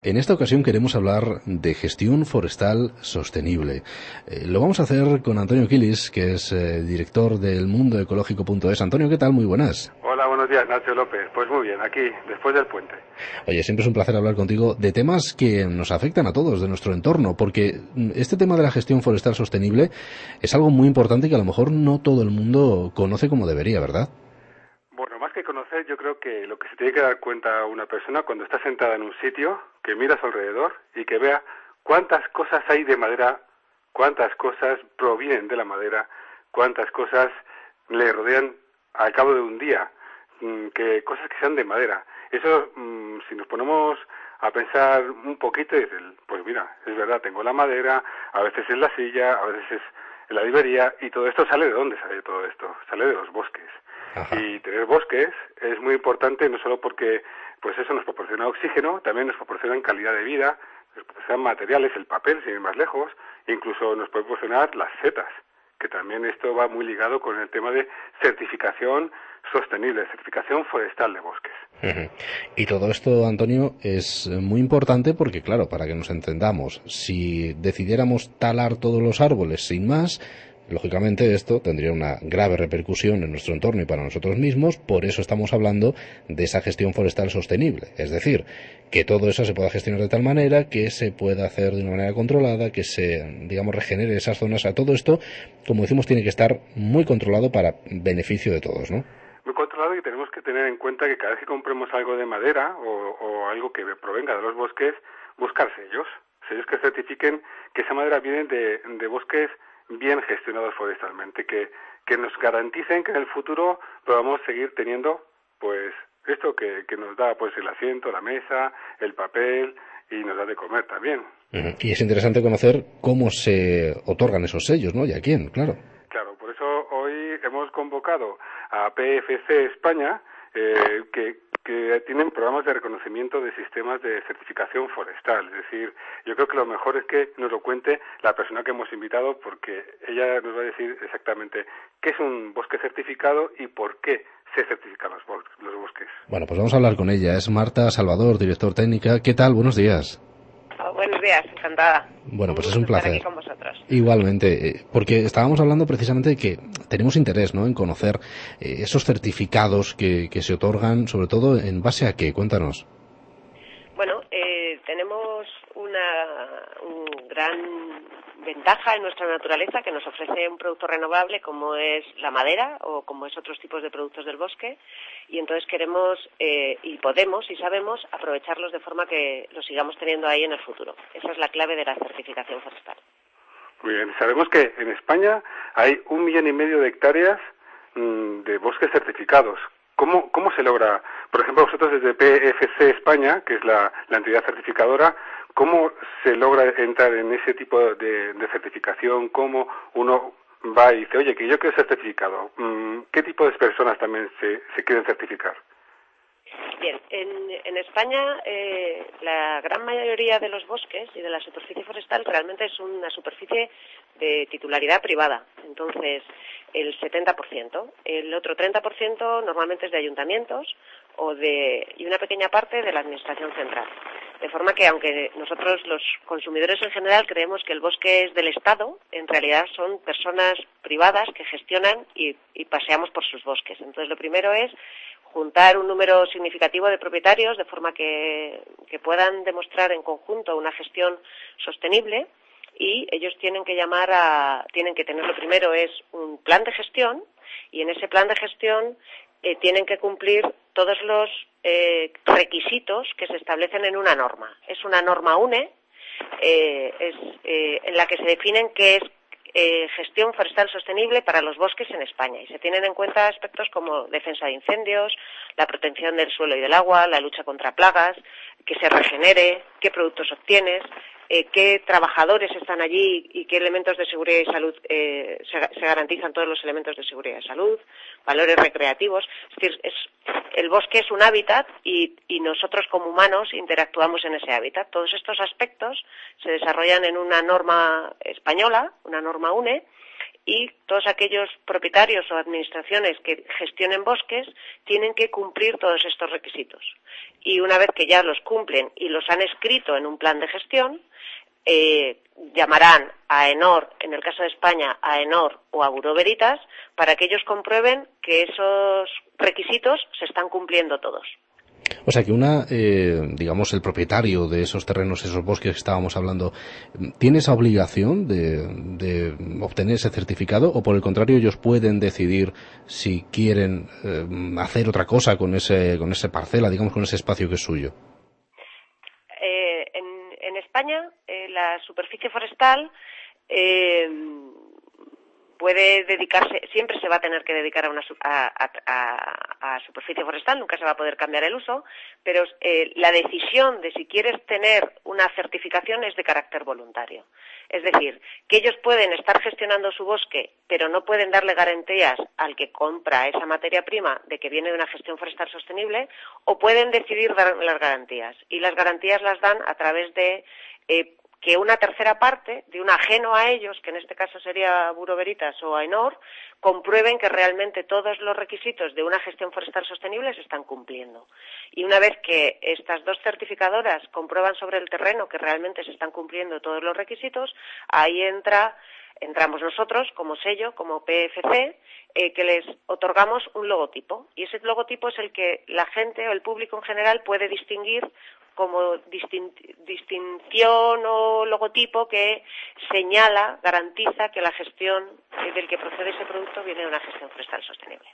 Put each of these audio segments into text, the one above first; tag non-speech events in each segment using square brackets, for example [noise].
En esta ocasión queremos hablar de gestión forestal sostenible. Eh, lo vamos a hacer con Antonio Quilis, que es eh, director del mundoecológico.es. Antonio, ¿qué tal? Muy buenas. Hola, buenos días, Nacho López. Pues muy bien, aquí, después del puente. Oye, siempre es un placer hablar contigo de temas que nos afectan a todos de nuestro entorno, porque mm, este tema de la gestión forestal sostenible es algo muy importante que a lo mejor no todo el mundo conoce como debería, ¿verdad? Que conocer, yo creo que lo que se tiene que dar cuenta una persona cuando está sentada en un sitio, que mira a su alrededor y que vea cuántas cosas hay de madera, cuántas cosas provienen de la madera, cuántas cosas le rodean al cabo de un día, mm, que cosas que sean de madera. Eso, mm, si nos ponemos a pensar un poquito, pues mira, es verdad, tengo la madera, a veces es la silla, a veces es la librería, y todo esto sale de dónde sale todo esto? Sale de los bosques. Y tener bosques es muy importante no solo porque pues eso nos proporciona oxígeno, también nos proporciona calidad de vida, nos proporcionan materiales, el papel, sin ir más lejos, incluso nos puede proporcionar las setas, que también esto va muy ligado con el tema de certificación sostenible, certificación forestal de bosques. Y todo esto, Antonio, es muy importante porque, claro, para que nos entendamos, si decidiéramos talar todos los árboles sin más, Lógicamente esto tendría una grave repercusión en nuestro entorno y para nosotros mismos, por eso estamos hablando de esa gestión forestal sostenible, es decir, que todo eso se pueda gestionar de tal manera que se pueda hacer de una manera controlada, que se, digamos, regenere esas zonas. A todo esto, como decimos, tiene que estar muy controlado para beneficio de todos, ¿no? Muy controlado y tenemos que tener en cuenta que cada vez que compremos algo de madera o, algo que provenga de los bosques, buscar sellos, sellos que certifiquen que esa madera viene de bosques bien gestionados forestalmente, que, que nos garanticen que en el futuro podamos seguir teniendo pues esto que, que nos da pues el asiento, la mesa, el papel y nos da de comer también. Y es interesante conocer cómo se otorgan esos sellos, ¿no? Y a quién, claro. Claro, por eso hoy hemos convocado a PFC España, eh, que que tienen programas de reconocimiento de sistemas de certificación forestal. Es decir, yo creo que lo mejor es que nos lo cuente la persona que hemos invitado porque ella nos va a decir exactamente qué es un bosque certificado y por qué se certifican los, bosques. Bueno, pues vamos a hablar con ella. Es Marta Salvador, director técnica. ¿Qué tal? Buenos días. [laughs] Buenos días, encantada. Bueno, pues es un placer. Igualmente, eh, porque estábamos hablando precisamente de que tenemos interés ¿no? en conocer eh, esos certificados que, que se otorgan, sobre todo en base a qué. Cuéntanos. Tenemos una un gran ventaja en nuestra naturaleza que nos ofrece un producto renovable como es la madera o como es otros tipos de productos del bosque y entonces queremos eh, y podemos y sabemos aprovecharlos de forma que los sigamos teniendo ahí en el futuro. Esa es la clave de la certificación forestal. Muy bien, sabemos que en España hay un millón y medio de hectáreas mm, de bosques certificados. ¿Cómo, ¿Cómo se logra? Por ejemplo, vosotros desde PFC España, que es la, entidad certificadora, ¿cómo se logra entrar en ese tipo de, certificación? ¿Cómo uno va y dice, oye, que yo quiero ser certificado? Mm, ¿Qué tipo de personas también se, se quieren certificar? Bien, en, España eh, la gran mayoría de los bosques y de la superficie forestal realmente es una superficie de titularidad privada. Entonces, el 70%. El otro 30% normalmente es de ayuntamientos o de, y una pequeña parte de la Administración Central. De forma que, aunque nosotros los consumidores en general creemos que el bosque es del Estado, en realidad son personas privadas que gestionan y, y paseamos por sus bosques. Entonces, lo primero es juntar un número significativo de propietarios de forma que, puedan demostrar en conjunto una gestión sostenible y ellos tienen que llamar a, tienen que tener lo primero es un plan de gestión y en ese plan de gestión eh, tienen que cumplir todos los eh, requisitos que se establecen en una norma. Es una norma UNE eh, es, en la que se definen qué es eh, gestión forestal sostenible para los bosques en España. Y se tienen en cuenta aspectos como defensa de incendios, la protección del suelo y del agua, la lucha contra plagas, que se regenere, qué productos obtienes, eh, qué trabajadores están allí y qué elementos de seguridad y salud eh, se, garantizan todos los elementos de seguridad y salud, valores recreativos. Es decir, el bosque es un hábitat y, nosotros como humanos interactuamos en ese hábitat. Todos estos aspectos se desarrollan en una norma española, una norma UNE, y todos aquellos propietarios o administraciones que gestionen bosques tienen que cumplir todos estos requisitos. Y una vez que ya los cumplen y los han escrito en un plan de gestión, eh, llamarán a ENOR, en el caso de España, a ENOR o a Buró Veritas, para que ellos comprueben que esos requisitos se están cumpliendo todos. O sea que una, eh, digamos, el propietario de esos terrenos, esos bosques que estábamos hablando, ¿tiene esa obligación de, obtener ese certificado o por el contrario ellos pueden decidir si quieren eh, hacer otra cosa con ese, con esa parcela, digamos, con ese espacio que es suyo? Eh, en, España, la superficie forestal puede dedicarse, siempre se va a tener que dedicar a una a, superficie forestal, nunca se va a poder cambiar el uso, pero eh, la decisión de si quieres tener una certificación es de carácter voluntario. Es decir, que ellos pueden estar gestionando su bosque, pero no pueden darle garantías al que compra esa materia prima de que viene de una gestión forestal sostenible, o pueden decidir dar las garantías. Y las garantías las dan a través de eh, que una tercera parte, de un ajeno a ellos, que en este caso sería Buro Veritas o AENOR, comprueben que realmente todos los requisitos de una gestión forestal sostenible se están cumpliendo. Y una vez que estas dos certificadoras comprueban sobre el terreno que realmente se están cumpliendo todos los requisitos, ahí entra entramos nosotros como sello, como PFC, eh, que les otorgamos un logotipo. Y ese logotipo es el que la gente o el público en general puede distinguir como distinción o logotipo que señala, garantiza que la gestión del que procede ese producto viene de una gestión forestal sostenible.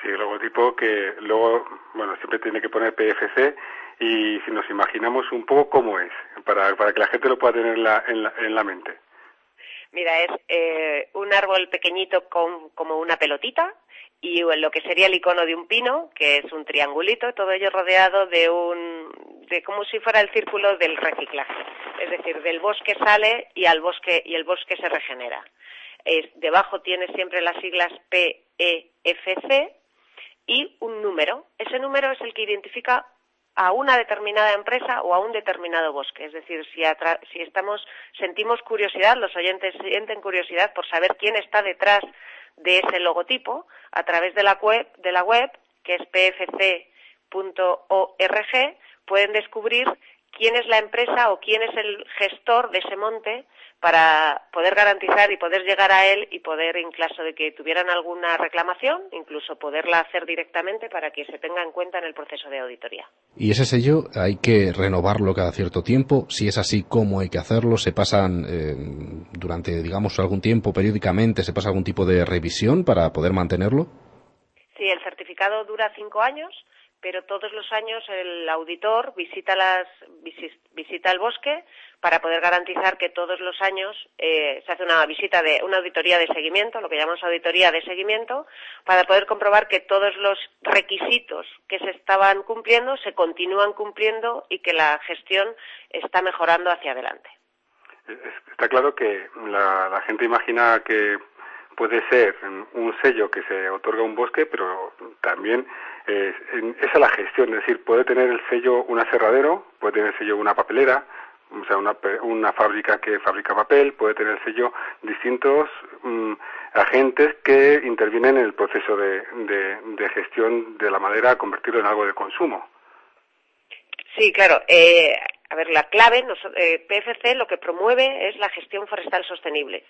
Sí, el logotipo que luego, bueno, siempre tiene que poner PFC y si nos imaginamos un poco cómo es, para, para que la gente lo pueda tener en la, en la, mente. Mira, es eh, un árbol pequeñito con, como una pelotita y lo que sería el icono de un pino, que es un triangulito, todo ello rodeado de un, de como si fuera el círculo del reciclaje, es decir, del bosque sale y al bosque y el bosque se regenera. Es, debajo tiene siempre las siglas PEFC y un número. Ese número es el que identifica a una determinada empresa o a un determinado bosque. Es decir, si, si estamos, sentimos curiosidad, los oyentes sienten curiosidad por saber quién está detrás de ese logotipo a través de la web, de la web que es pfc.org, pueden descubrir quién es la empresa o quién es el gestor de ese monte para poder garantizar y poder llegar a él y poder, en caso de que tuvieran alguna reclamación, incluso poderla hacer directamente para que se tenga en cuenta en el proceso de auditoría. ¿Y ese sello hay que renovarlo cada cierto tiempo? Si es así, ¿cómo hay que hacerlo? ¿Se pasan eh, durante, digamos, algún tiempo, periódicamente, se pasa algún tipo de revisión para poder mantenerlo? Sí, el certificado dura cinco años pero todos los años el auditor visita las visita el bosque para poder garantizar que todos los años eh, se hace una visita de una auditoría de seguimiento, lo que llamamos auditoría de seguimiento, para poder comprobar que todos los requisitos que se estaban cumpliendo se continúan cumpliendo y que la gestión está mejorando hacia adelante. Está claro que la, la gente imagina que puede ser un sello que se otorga a un bosque, pero también esa es la gestión, es decir, puede tener el sello un aserradero, puede tener el sello una papelera, o sea, una, una fábrica que fabrica papel, puede tener el sello distintos mm, agentes que intervienen en el proceso de, de, gestión de la madera a convertirlo en algo de consumo. Sí, claro. Eh, a ver, la clave, eh, PFC lo que promueve es la gestión forestal sostenible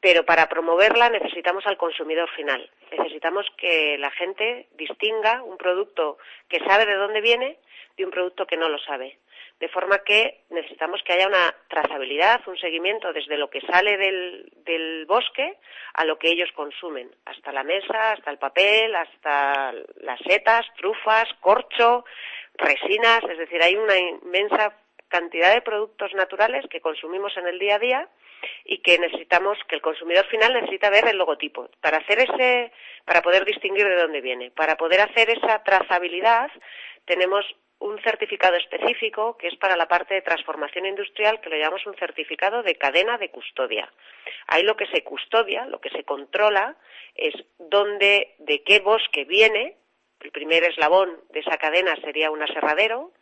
pero para promoverla necesitamos al consumidor final. Necesitamos que la gente distinga un producto que sabe de dónde viene de un producto que no lo sabe. De forma que necesitamos que haya una trazabilidad, un seguimiento desde lo que sale del, del bosque a lo que ellos consumen, hasta la mesa, hasta el papel, hasta las setas, trufas, corcho, resinas, es decir, hay una inmensa cantidad de productos naturales que consumimos en el día a día y que necesitamos que el consumidor final necesita ver el logotipo para hacer ese para poder distinguir de dónde viene para poder hacer esa trazabilidad tenemos un certificado específico que es para la parte de transformación industrial que lo llamamos un certificado de cadena de custodia. Ahí lo que se custodia, lo que se controla es dónde, de qué bosque viene. El primer eslabón de esa cadena sería un aserradero,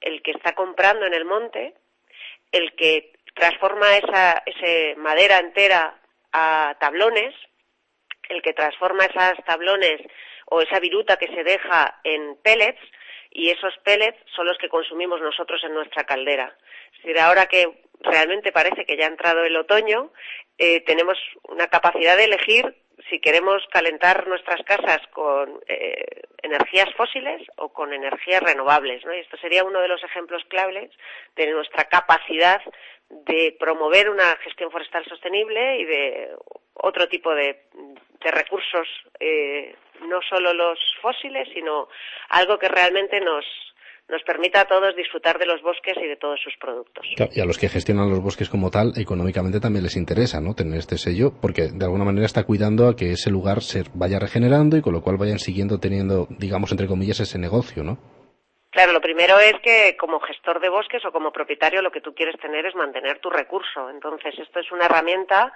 el que está comprando en el monte, el que transforma esa madera entera a tablones, el que transforma esas tablones o esa viruta que se deja en pellets y esos pellets son los que consumimos nosotros en nuestra caldera. Es decir, ahora que realmente parece que ya ha entrado el otoño, eh, tenemos una capacidad de elegir si queremos calentar nuestras casas con eh, energías fósiles o con energías renovables. ¿no? Y esto sería uno de los ejemplos claves de nuestra capacidad de promover una gestión forestal sostenible y de otro tipo de, recursos, eh, no solo los fósiles, sino algo que realmente nos, nos permita a todos disfrutar de los bosques y de todos sus productos. y a los que gestionan los bosques como tal, económicamente también les interesa ¿no? tener este sello, porque de alguna manera está cuidando a que ese lugar se vaya regenerando y con lo cual vayan siguiendo teniendo, digamos, entre comillas, ese negocio, ¿no? Claro, lo primero es que como gestor de bosques o como propietario lo que tú quieres tener es mantener tu recurso. Entonces, esto es una herramienta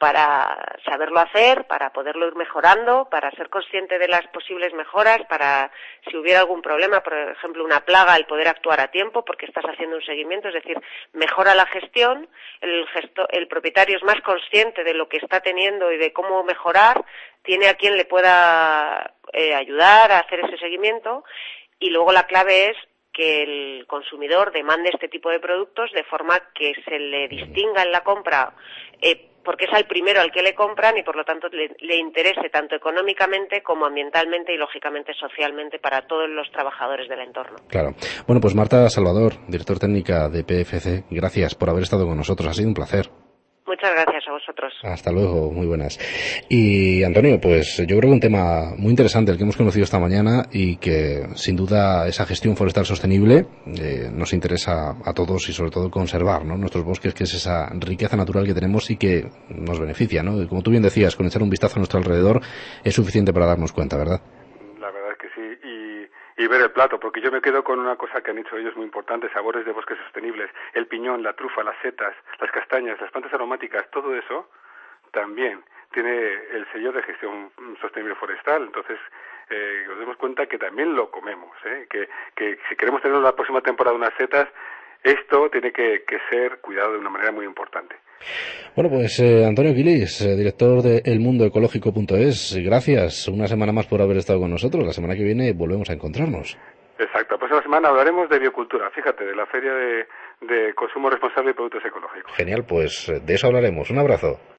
para saberlo hacer, para poderlo ir mejorando, para ser consciente de las posibles mejoras, para si hubiera algún problema, por ejemplo, una plaga, el poder actuar a tiempo porque estás haciendo un seguimiento, es decir, mejora la gestión, el, el propietario es más consciente de lo que está teniendo y de cómo mejorar, tiene a quien le pueda eh, ayudar a hacer ese seguimiento. Y luego la clave es que el consumidor demande este tipo de productos de forma que se le distinga en la compra eh, porque es al primero al que le compran y por lo tanto le, le, interese tanto económicamente como ambientalmente y lógicamente socialmente para todos los trabajadores del entorno. Claro. Bueno, pues Marta Salvador, director técnica de PFC, gracias por haber estado con nosotros. Ha sido un placer. Muchas gracias a vosotros. Hasta luego, muy buenas. Y Antonio, pues yo creo que un tema muy interesante el que hemos conocido esta mañana y que sin duda esa gestión forestal sostenible eh, nos interesa a todos y sobre todo conservar ¿no? nuestros bosques, que es esa riqueza natural que tenemos y que nos beneficia. ¿no? Como tú bien decías, con echar un vistazo a nuestro alrededor es suficiente para darnos cuenta, ¿verdad? Y ver el plato, porque yo me quedo con una cosa que han dicho ellos muy importante, sabores de bosques sostenibles, el piñón, la trufa, las setas, las castañas, las plantas aromáticas, todo eso también tiene el sello de gestión sostenible forestal. Entonces, eh, nos demos cuenta que también lo comemos, ¿eh? que, que si queremos tener la próxima temporada unas setas, esto tiene que, que ser cuidado de una manera muy importante. Bueno, pues eh, Antonio Quilis, eh, director de elmundoecológico.es, gracias una semana más por haber estado con nosotros. La semana que viene volvemos a encontrarnos. Exacto, la próxima semana hablaremos de biocultura, fíjate, de la Feria de, de Consumo Responsable de Productos Ecológicos. Genial, pues de eso hablaremos. Un abrazo.